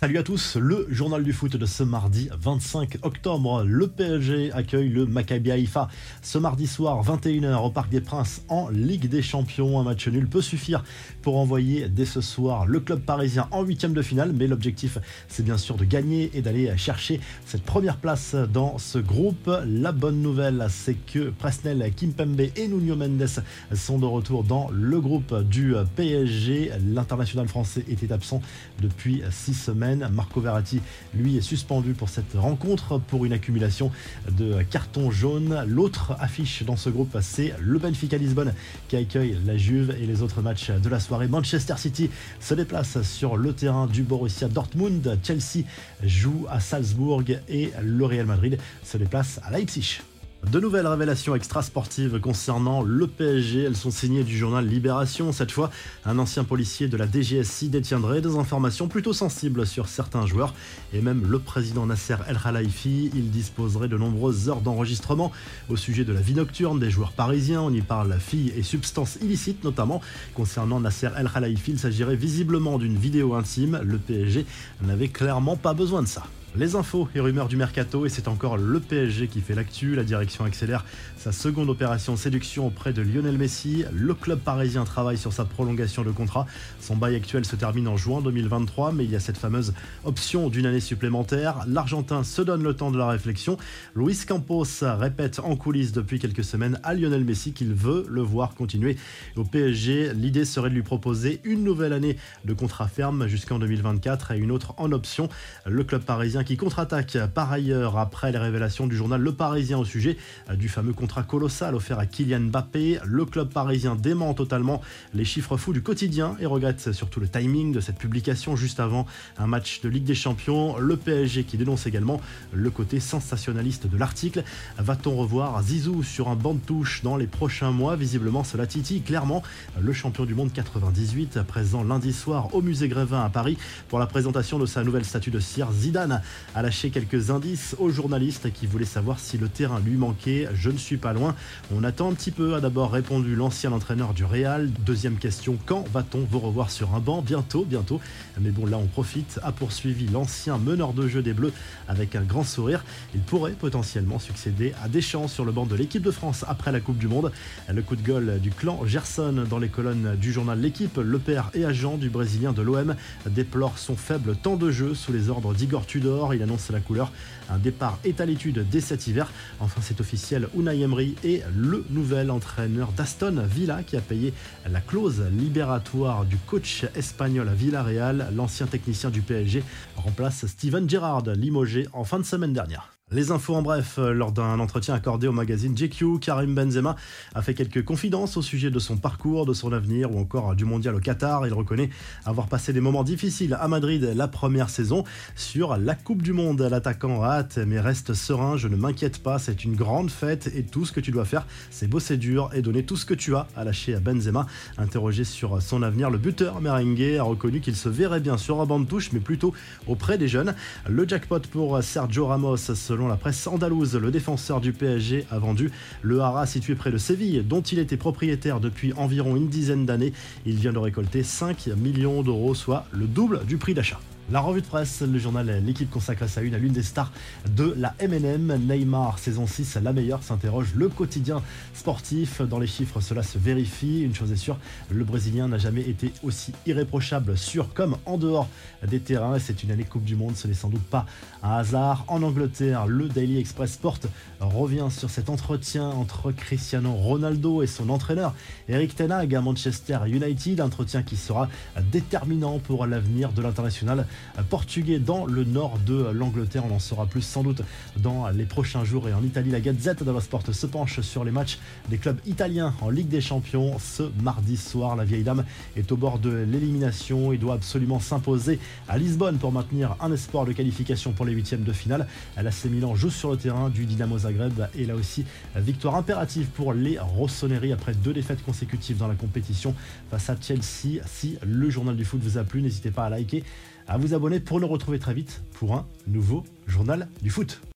Salut à tous, le journal du foot de ce mardi 25 octobre. Le PSG accueille le Maccabi Haïfa ce mardi soir 21h au Parc des Princes en Ligue des Champions. Un match nul peut suffire pour envoyer dès ce soir le club parisien en huitième de finale, mais l'objectif c'est bien sûr de gagner et d'aller chercher cette première place dans ce groupe. La bonne nouvelle c'est que Presnel, Kimpembe et Nuno Mendes sont de retour dans le groupe du PSG. L'international français était absent depuis six semaines. Marco Verratti, lui, est suspendu pour cette rencontre pour une accumulation de cartons jaunes. L'autre affiche dans ce groupe, c'est le Benfica Lisbonne qui accueille la Juve et les autres matchs de la soirée. Manchester City se déplace sur le terrain du Borussia Dortmund. Chelsea joue à Salzbourg et le Real Madrid se déplace à Leipzig. De nouvelles révélations extrasportives concernant le PSG, elles sont signées du journal Libération. Cette fois, un ancien policier de la DGSI détiendrait des informations plutôt sensibles sur certains joueurs et même le président Nasser El Khalifi. Il disposerait de nombreuses heures d'enregistrement au sujet de la vie nocturne des joueurs parisiens. On y parle filles et substances illicites notamment. Concernant Nasser El Khalifi, il s'agirait visiblement d'une vidéo intime. Le PSG n'avait clairement pas besoin de ça. Les infos et rumeurs du mercato, et c'est encore le PSG qui fait l'actu. La direction accélère sa seconde opération séduction auprès de Lionel Messi. Le club parisien travaille sur sa prolongation de contrat. Son bail actuel se termine en juin 2023, mais il y a cette fameuse option d'une année supplémentaire. L'Argentin se donne le temps de la réflexion. Luis Campos répète en coulisses depuis quelques semaines à Lionel Messi qu'il veut le voir continuer au PSG. L'idée serait de lui proposer une nouvelle année de contrat ferme jusqu'en 2024 et une autre en option. Le club parisien qui contre-attaque par ailleurs après les révélations du journal Le Parisien au sujet du fameux contrat colossal offert à Kylian Mbappé. Le club parisien dément totalement les chiffres fous du quotidien et regrette surtout le timing de cette publication juste avant un match de Ligue des Champions. Le PSG qui dénonce également le côté sensationnaliste de l'article. Va-t-on revoir Zizou sur un banc de touche dans les prochains mois? Visiblement cela titille clairement le champion du monde 98 présent lundi soir au musée Grévin à Paris pour la présentation de sa nouvelle statue de cire Zidane a lâché quelques indices aux journalistes qui voulaient savoir si le terrain lui manquait. Je ne suis pas loin. On attend un petit peu, a d'abord répondu l'ancien entraîneur du Real. Deuxième question, quand va-t-on vous revoir sur un banc? Bientôt, bientôt. Mais bon, là on profite, a poursuivi l'ancien meneur de jeu des Bleus avec un grand sourire. Il pourrait potentiellement succéder à Deschamps sur le banc de l'équipe de France après la Coupe du Monde. Le coup de gueule du clan Gerson dans les colonnes du journal L'équipe, le père et agent du Brésilien de l'OM déplore son faible temps de jeu sous les ordres d'Igor Tudor. Il annonce la couleur. Un départ est à l'étude dès cet hiver. Enfin, c'est officiel. Unai Emery est le nouvel entraîneur d'Aston Villa qui a payé la clause libératoire du coach espagnol à Villarreal. L'ancien technicien du PSG remplace Steven Gerrard, limogé en fin de semaine dernière. Les infos en bref, euh, lors d'un entretien accordé au magazine GQ, Karim Benzema a fait quelques confidences au sujet de son parcours, de son avenir ou encore du mondial au Qatar. Il reconnaît avoir passé des moments difficiles à Madrid la première saison. Sur la Coupe du Monde, l'attaquant a hâte mais reste serein, je ne m'inquiète pas, c'est une grande fête et tout ce que tu dois faire, c'est bosser dur et donner tout ce que tu as, à lâcher à Benzema. Interrogé sur son avenir, le buteur merengue a reconnu qu'il se verrait bien sur un banc de touche mais plutôt auprès des jeunes. Le jackpot pour Sergio Ramos, selon Selon la presse andalouse, le défenseur du PSG a vendu le Hara situé près de Séville, dont il était propriétaire depuis environ une dizaine d'années. Il vient de récolter 5 millions d'euros, soit le double du prix d'achat. La revue de presse, le journal L'équipe consacre sa une à l'une des stars de la MNM. Neymar, saison 6, la meilleure, s'interroge le quotidien sportif. Dans les chiffres, cela se vérifie. Une chose est sûre, le Brésilien n'a jamais été aussi irréprochable sur comme en dehors des terrains. C'est une année Coupe du Monde, ce n'est sans doute pas un hasard. En Angleterre, le Daily Express Sport revient sur cet entretien entre Cristiano Ronaldo et son entraîneur Eric Ten Hag à Manchester United. Entretien qui sera déterminant pour l'avenir de l'international portugais dans le nord de l'Angleterre. On en saura plus sans doute dans les prochains jours. Et en Italie, la Gazette dello Sport se penche sur les matchs des clubs italiens en Ligue des Champions ce mardi soir. La vieille dame est au bord de l'élimination et doit absolument s'imposer à Lisbonne pour maintenir un espoir de qualification pour les huitièmes de finale. L'AC Milan joue sur le terrain du Dynamo Zagreb et là aussi victoire impérative pour les Rossoneri après deux défaites consécutives dans la compétition face à Chelsea. Si le journal du foot vous a plu, n'hésitez pas à liker, à vous abonner pour nous retrouver très vite pour un nouveau journal du foot.